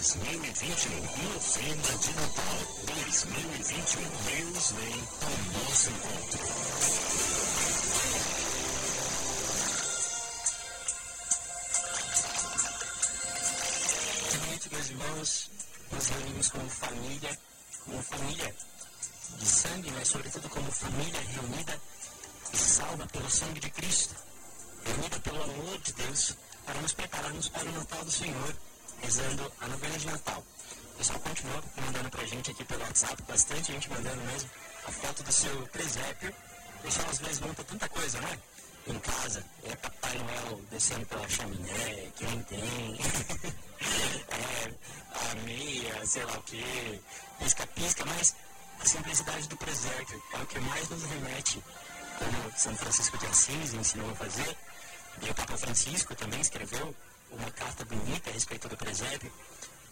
2021, novena de Natal 2021. Deus vem ao nosso encontro. Meus irmãos, nos reunimos como família, como família de sangue, mas sobretudo como família reunida e salva pelo sangue de Cristo, reunida pelo amor de Deus, para nos prepararmos para o Natal do Senhor, rezando a novena de Natal. O pessoal continua mandando pra gente aqui pelo WhatsApp, bastante gente mandando mesmo a foto do seu presépio. O pessoal às vezes monta tanta coisa, né? Em casa, é Papai Noel descendo pela chaminé, quem tem. é, a meia, sei lá o que, pisca-pisca, mas a simplicidade do presépio é o que mais nos remete, como São Francisco de Assis ensinou a fazer, e o Papa Francisco também escreveu uma carta bonita a respeito do presépio,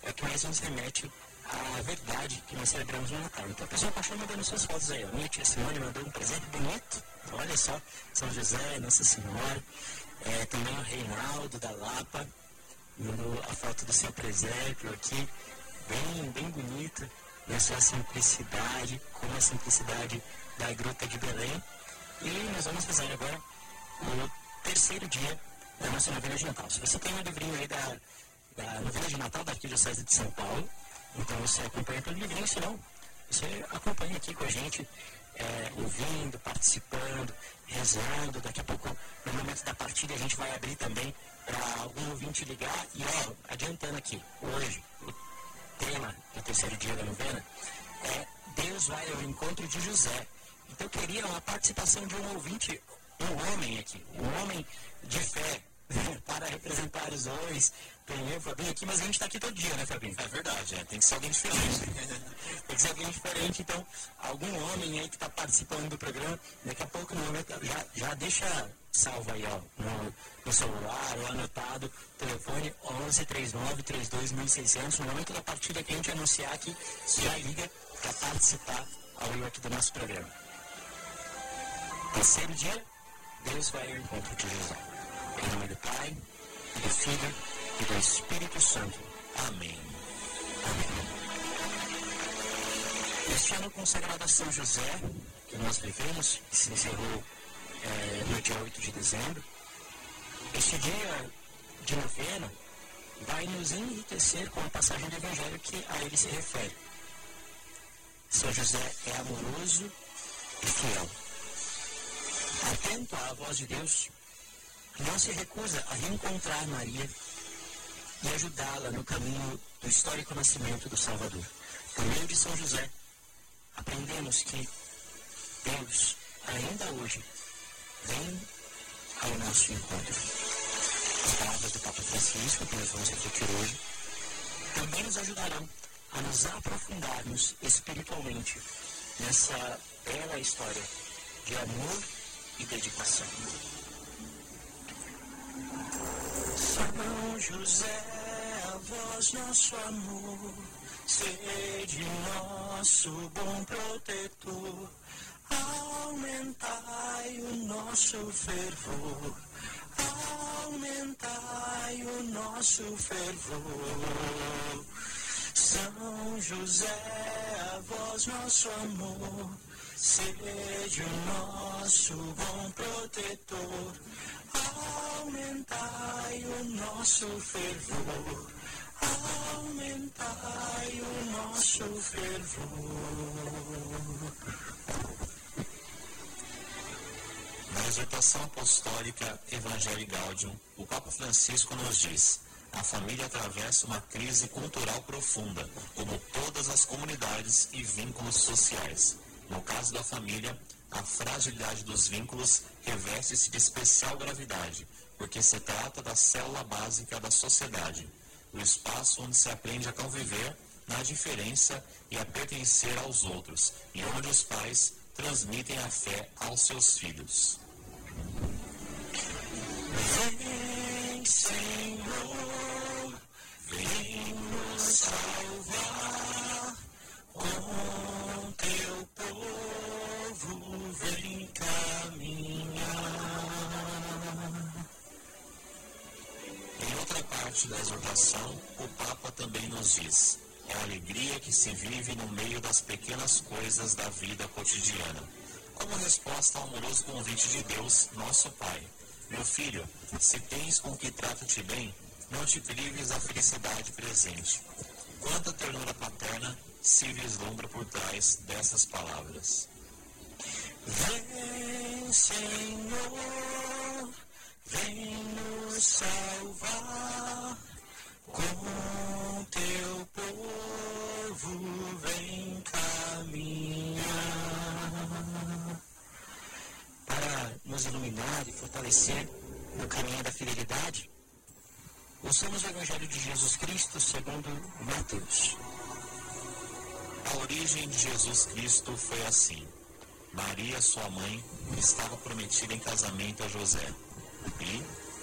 é que mais nos remete à verdade que nós celebramos no Natal. Então a pessoa continua mandando suas fotos aí. A minha tia Simone mandou um presépio bonito. Olha só, São José, Nossa Senhora, é, também o Reinaldo da Lapa mandou a foto do seu presépio aqui, bem, bem bonito, na sua simplicidade, como a simplicidade da Gruta de Belém. E nós vamos fazer agora o terceiro dia da nossa novena de Natal. Se você tem um livrinho aí da, da novena de Natal da Arquidiocese de São Paulo, então você acompanha pelo livrinho, se não, você acompanha aqui com a gente, é, ouvindo, participando, rezando. Daqui a pouco, no momento da partida, a gente vai abrir também para algum ouvinte ligar. E, ó, adiantando aqui, hoje, o tema do terceiro dia da novena é Deus vai ao encontro de José. Então, eu queria uma participação de um ouvinte, um homem aqui, um homem de fé, para representar os dois. Tem eu, Fabinho aqui, mas a gente está aqui todo dia, né, Fabinho? É verdade, é. tem que ser alguém diferente. tem que ser alguém diferente, então, algum homem aí que está participando do programa, daqui a pouco, no momento, já, já deixa salvo aí, ó, no, no celular ou anotado, telefone 11 39 32 1600. No momento da partida que a gente anunciar aqui, já liga para participar ao vivo aqui do nosso programa. Terceiro dia, Deus vai ao encontro de José. Em nome do Pai, do Filho e do Espírito Santo. Amém. Amém. Este ano consagrado a São José, que nós vivemos, que se encerrou é, no dia 8 de dezembro, este dia de novena vai nos enriquecer com a passagem do Evangelho que a ele se refere. São José é amoroso e fiel. Atento à voz de Deus, não se recusa a reencontrar Maria e ajudá-la no caminho do histórico nascimento do Salvador. Por meio de São José, aprendemos que Deus, ainda hoje, vem ao nosso encontro. As palavras do Papa Francisco, que nós vamos repetir hoje, também nos ajudarão a nos aprofundarmos espiritualmente nessa bela história de amor e dedicação. São José, a voz nosso amor, sede nosso bom protetor, aumentai o nosso fervor, aumentai o nosso fervor. São José, a voz nosso amor, sede o nosso bom protetor, aumentai o nosso fervor, aumentai o nosso fervor. Na exortação apostólica Evangelii Gaudium, o Papa Francisco nos diz: a família atravessa uma crise cultural profunda, como todas as comunidades e vínculos sociais. No caso da família, a fragilidade dos vínculos reveste-se de especial gravidade, porque se trata da célula básica da sociedade, o espaço onde se aprende a conviver na diferença e a pertencer aos outros, e onde os pais transmitem a fé aos seus filhos. Vem, Senhor, vem nos salvar com teu povo, vem parte da exortação, o Papa também nos diz: é a alegria que se vive no meio das pequenas coisas da vida cotidiana. Como resposta ao amoroso convite de Deus, nosso Pai. Meu filho, se tens com que trata-te bem, não te prives da felicidade presente. Quanta ternura paterna se vislumbra por trás dessas palavras. Vem, Senhor, vem salvar com teu povo, vem caminhar para nos iluminar e fortalecer no caminho da fidelidade. Ouçamos o Evangelho de Jesus Cristo segundo Mateus. A origem de Jesus Cristo foi assim. Maria, sua mãe, estava prometida em casamento a José. E,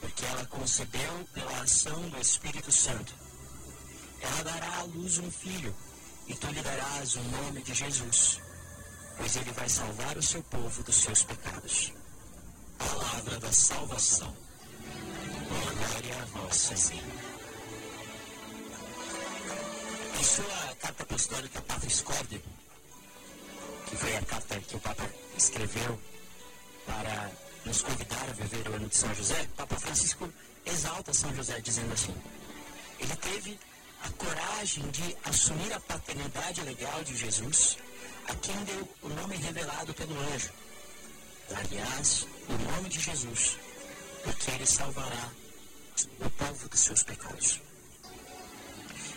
porque ela concebeu pela ação do Espírito Santo. Ela dará à luz um filho, e tu lhe darás o nome de Jesus, pois ele vai salvar o seu povo dos seus pecados. Palavra da salvação. Glória a vós, Senhor. Em sua carta apostólica Patris Corde, que foi a carta que o Papa escreveu para nos convidar a viver o ano de São José, Papa Francisco exalta São José dizendo assim: ele teve a coragem de assumir a paternidade legal de Jesus, a quem deu o nome revelado pelo anjo. Aliás, o nome de Jesus, porque ele salvará o povo dos seus pecados.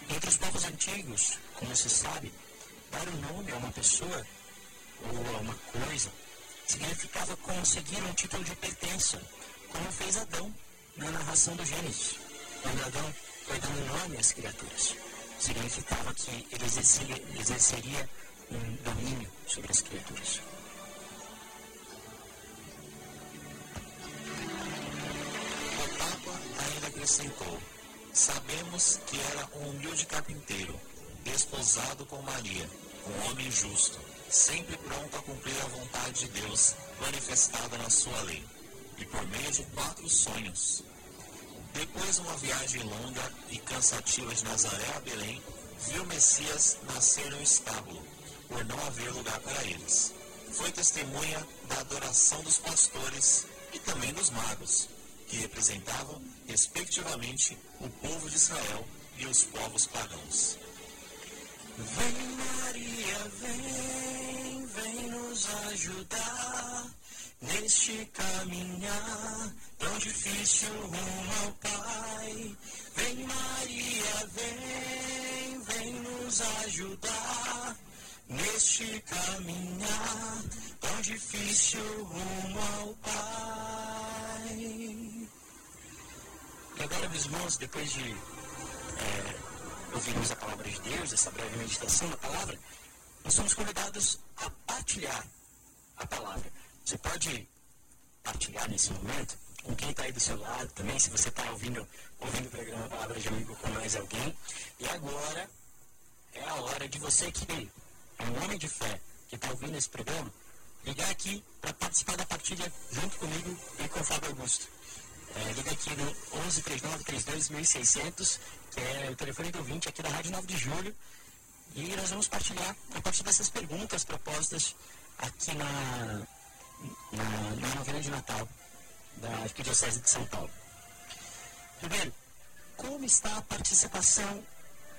Entre os povos antigos, como se sabe, dar o um nome a uma pessoa ou a uma coisa significava conseguir um título de pertença, como fez Adão na narração do Gênesis, quando Adão foi dando nome às criaturas. Significava que ele exerceria, exerceria um domínio sobre as criaturas. O Papa ainda acrescentou: Sabemos que era um humilde carpinteiro, desposado com Maria, um homem justo, sempre pronto a cumprir a vontade de Deus manifestada na sua lei, e por meio de quatro sonhos. Depois de uma viagem longa e cansativa de Nazaré a Belém, viu Messias nascer no estábulo, por não haver lugar para eles. Foi testemunha da adoração dos pastores e também dos magos, que representavam, respectivamente, o povo de Israel e os povos pagãos. Vem Maria, vem, vem nos ajudar. Neste caminhar tão difícil rumo ao Pai. Vem Maria, vem, vem nos ajudar. Neste caminhar tão difícil rumo ao Pai. E agora, meus irmãos, depois de é, ouvirmos a palavra de Deus, essa breve meditação na palavra, nós somos convidados a partilhar a palavra. Você pode partilhar nesse momento com quem está aí do seu lado também, se você está ouvindo, ouvindo o programa Palavra de Amigo com mais alguém. E agora é a hora de você que é um homem de fé, que está ouvindo esse programa, ligar aqui para participar da partilha junto comigo e com o Fábio Augusto. É, liga aqui no 11 39 32 1600, que é o telefone do ouvinte aqui da Rádio 9 de Julho. E nós vamos partilhar a partir dessas perguntas propostas aqui na, na, na novena de Natal da Arquidiocese de São Paulo. Primeiro, como está a participação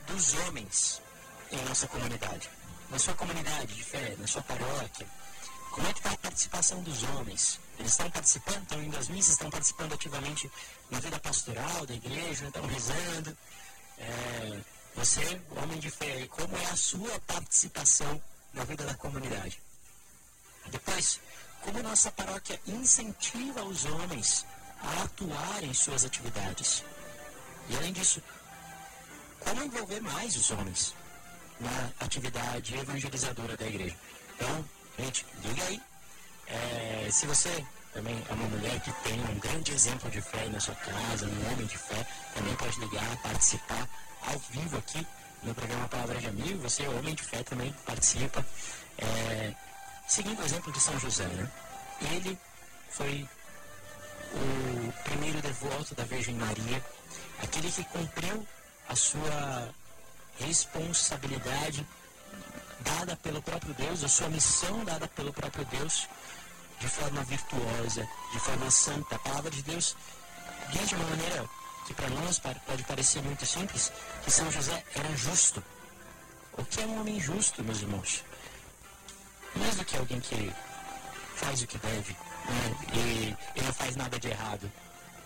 dos homens em nossa comunidade? Na sua comunidade de fé, na sua paróquia, como é que está a participação dos homens? Eles estão participando, estão indo às missas, estão participando ativamente na vida pastoral da igreja, estão rezando. É, você, homem de fé, como é a sua participação na vida da comunidade? Depois, como nossa paróquia incentiva os homens a atuar em suas atividades? E além disso, como envolver mais os homens na atividade evangelizadora da igreja. Então, gente, liga aí. É, se você também é uma mulher que tem um grande exemplo de fé na sua casa, um homem de fé, também pode ligar, participar ao vivo aqui no programa Palavra de Amigo. Você, homem de fé, também participa. É, seguindo o exemplo de São José, né? Ele foi o primeiro devoto da Virgem Maria, aquele que cumpriu a sua responsabilidade dada pelo próprio Deus, a sua missão dada pelo próprio Deus, de forma virtuosa, de forma santa. A palavra de Deus diz de uma maneira que para nós pode parecer muito simples, que São José era justo. O que é um homem justo, meus irmãos? Mais do que alguém que faz o que deve né? e, e não faz nada de errado.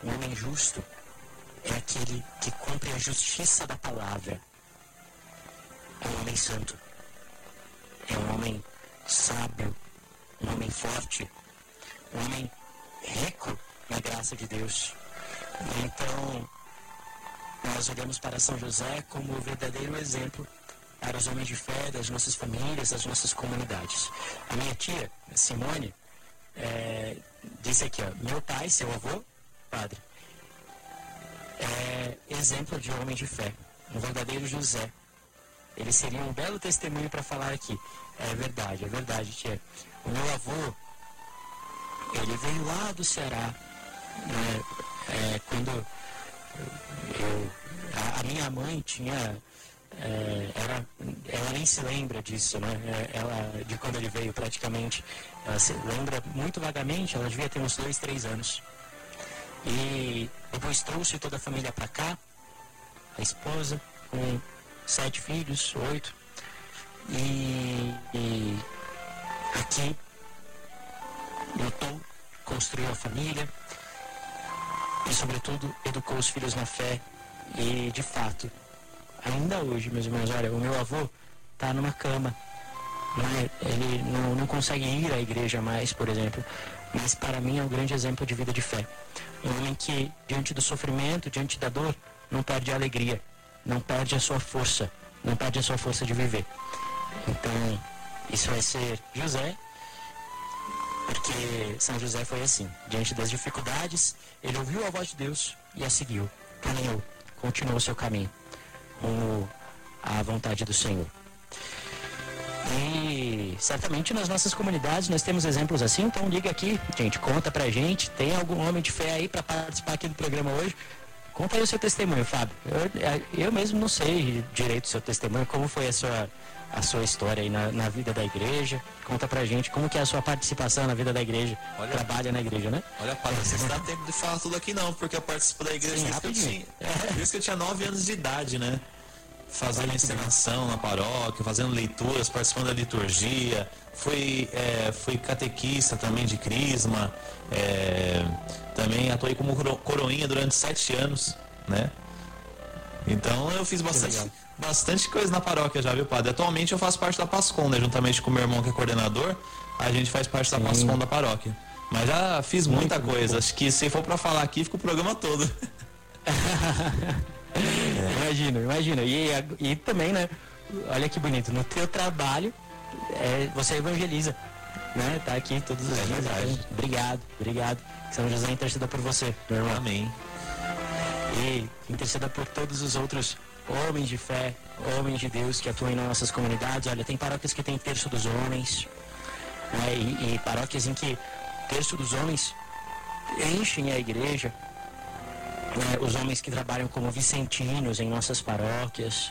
Um homem justo é aquele que cumpre a justiça da palavra. É um homem santo. É um homem sábio. Um homem forte. Um homem rico na graça de Deus. Então, nós olhamos para São José como o verdadeiro exemplo para os homens de fé das nossas famílias, das nossas comunidades. A minha tia, Simone, é, disse aqui, ó, meu pai, seu avô, padre, é exemplo de homem de fé, um verdadeiro José. Ele seria um belo testemunho para falar aqui. É verdade, é verdade, tia. O meu avô, ele veio lá do Ceará, né, é, quando eu, a, a, minha mãe tinha é, ela, ela nem se lembra disso, né? É, ela, de quando ele veio praticamente. Ela se lembra muito vagamente, ela devia ter uns dois, três anos. E depois trouxe toda a família para cá, a esposa, com sete filhos, oito. E, e aqui lutou, construiu a família e, sobretudo, educou os filhos na fé. E, de fato, ainda hoje, meus irmãos, olha, o meu avô está numa cama. Né? Ele não, não consegue ir à igreja mais, por exemplo. Mas para mim é um grande exemplo de vida de fé. Um homem que, diante do sofrimento, diante da dor, não perde a alegria, não perde a sua força, não perde a sua força de viver. Então, isso vai ser José, porque São José foi assim. Diante das dificuldades, ele ouviu a voz de Deus e a seguiu, caminhou, continuou seu caminho como a vontade do Senhor. E certamente nas nossas comunidades nós temos exemplos assim, então liga aqui, gente, conta pra gente. Tem algum homem de fé aí para participar aqui do programa hoje? Conta aí o seu testemunho, Fábio. Eu, eu mesmo não sei direito o seu testemunho, como foi a sua, a sua história aí na, na, vida da igreja. Conta pra gente como que é a sua participação na vida da igreja. Olha, Trabalha na igreja, né? Olha, Padre, você não dá tempo de falar tudo aqui não, porque eu participo da igreja Sim, desde, que eu tinha, é. desde que eu tinha 9 anos de idade, né? Fazendo encenação na paróquia, fazendo leituras, participando da liturgia. Fui, é, fui catequista também de crisma. É, também atuei como coroinha durante sete anos, né? Então eu fiz bastante, bastante coisa na paróquia já, viu, padre? Atualmente eu faço parte da Pascom, né? Juntamente com o meu irmão que é coordenador, a gente faz parte da Pascom da paróquia. Mas já fiz muita muito coisa. Bom. Acho que se for para falar aqui, fica o programa todo. Imagina, imagina. E, e também, né? Olha que bonito, no teu trabalho é, você evangeliza. Né? Tá aqui todos os é dias. Então, obrigado, obrigado. São José interceda por você, meu irmão. Amém. E interceda por todos os outros homens de fé, homens de Deus que atuam em nossas comunidades. Olha, tem paróquias que tem terço dos homens, né? e, e paróquias em que terço dos homens enchem a igreja. Né? Os homens que trabalham como vicentinos em nossas paróquias,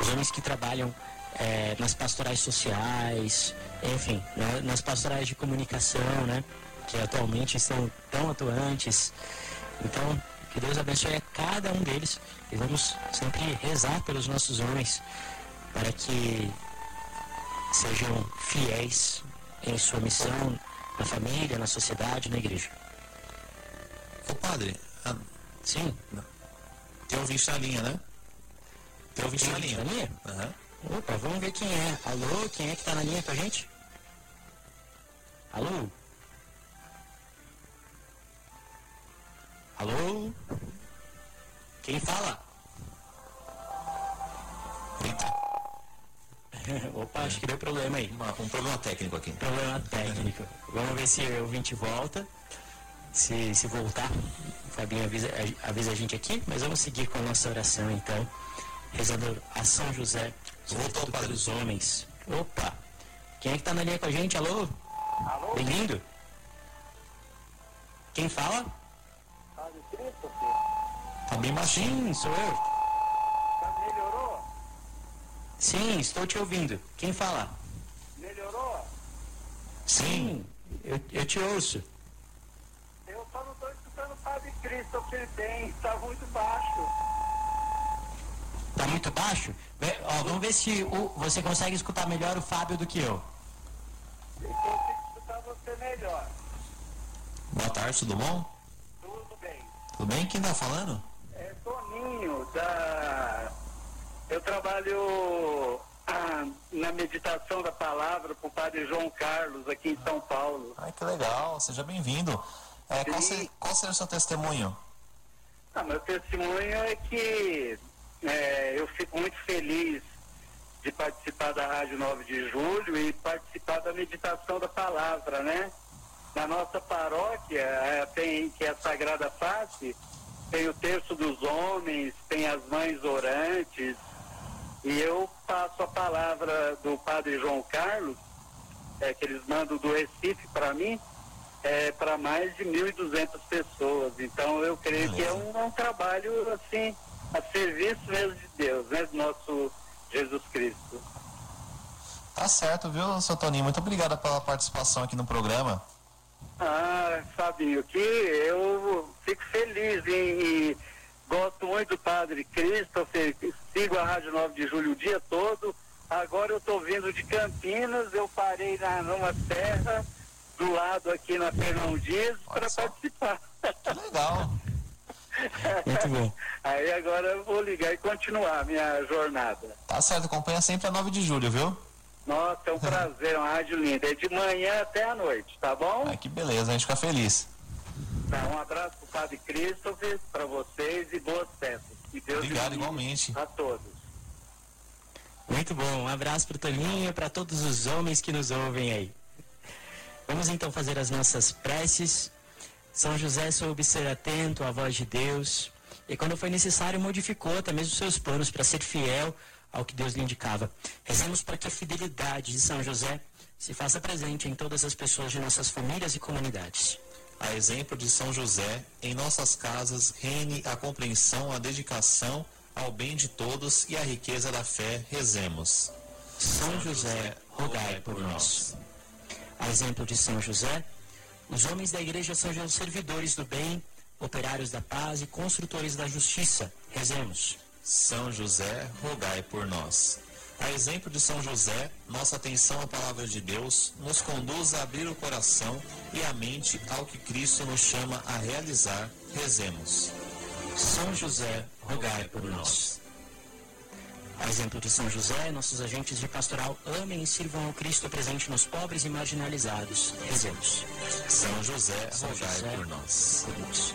os homens que trabalham é, nas pastorais sociais, enfim, né? nas pastorais de comunicação, né? que atualmente estão tão atuantes. Então, que Deus abençoe a cada um deles e vamos sempre rezar pelos nossos homens para que sejam fiéis em sua missão na família, na sociedade, na igreja. Ô padre, a... sim. Tem ouvinte na linha, né? Tem ouvinte na linha. Na linha? Uhum. Opa, vamos ver quem é. Alô, quem é que tá na linha com a gente? Alô? Alô? Quem fala? Opa, acho que deu problema aí. Uma, um problema técnico aqui. Problema técnico. Vamos ver se o ouvinte volta. Se, se voltar, o Fabinho avisa, avisa a gente aqui, mas vamos seguir com a nossa oração então. Rezando a São José, Voltou para pelos homens. Opa! Quem é que tá na linha com a gente? Alô? Alô? Bem-vindo? Quem fala? Christopher? Tá bem baixinho. Sim, sou eu. Já melhorou? Sim, estou te ouvindo. Quem fala? Melhorou? Sim. Eu, eu te ouço. Eu só não estou escutando o Padre Christopher bem, está muito baixo. Tá muito baixo? Vê- ó, vamos ver se o- você consegue escutar melhor o Fábio do que eu. Eu consigo escutar você melhor. Boa tarde, tudo bom? Tudo bem. Quem tá falando? É Toninho, da... Eu trabalho ah, na meditação da palavra com o Padre João Carlos aqui em São Paulo. Ai, que legal. Seja bem-vindo. É, qual, Sim. se- qual seria o seu testemunho? Ah, meu testemunho é que é, eu fico muito feliz de participar da Rádio 9 de Julho e participar da meditação da palavra, né? Na nossa paróquia, é, tem, que é a Sagrada Face, tem o terço dos homens, tem as mães orantes, e eu passo a palavra do Padre João Carlos, é, que eles mandam do Recife para mim, é, para mais de 1.200 pessoas. Então eu creio que é um, é um trabalho assim, a serviço mesmo de Deus, né? Do nosso Jesus Cristo. Tá certo, viu, seu Toninho? Muito obrigado pela participação aqui no programa. Ah, Fabinho, que eu fico feliz e, e gosto muito do Padre Christopher, sigo a Rádio 9 de Julho o dia todo. Agora eu estou vindo de Campinas, eu parei na, numa terra do lado aqui na Fernão Dias para participar. Que legal. Muito bom. Aí agora eu vou ligar e continuar a minha jornada. Tá certo, acompanha sempre a 9 de julho, viu? Nossa, é um prazer, é uma rádio linda. É de manhã até a noite, tá bom? Ai, que beleza, a gente fica feliz. Tá, um abraço pro Padre Christopher, para vocês e boas festas. Que Deus Obrigado, igualmente. A todos. Muito bom. Um abraço pro Toninho e para todos os homens que nos ouvem aí. Vamos então fazer as nossas preces. São José soube ser atento à voz de Deus e quando foi necessário modificou até mesmo seus planos para ser fiel ao que Deus lhe indicava. Rezemos para que a fidelidade de São José se faça presente em todas as pessoas de nossas famílias e comunidades. A exemplo de São José, em nossas casas reine a compreensão, a dedicação ao bem de todos e a riqueza da fé. Rezemos. São José, rogai por nós. A exemplo de São José, os homens da igreja sejam servidores do bem, operários da paz e construtores da justiça. Rezemos. São José, rogai por nós. A exemplo de São José, nossa atenção à palavra de Deus nos conduz a abrir o coração e a mente ao que Cristo nos chama a realizar. Rezemos. São José, rogai por nós. A exemplo de São José, nossos agentes de pastoral amem e sirvam ao Cristo presente nos pobres e marginalizados. Rezemos. São José, rogai por nós. por nós.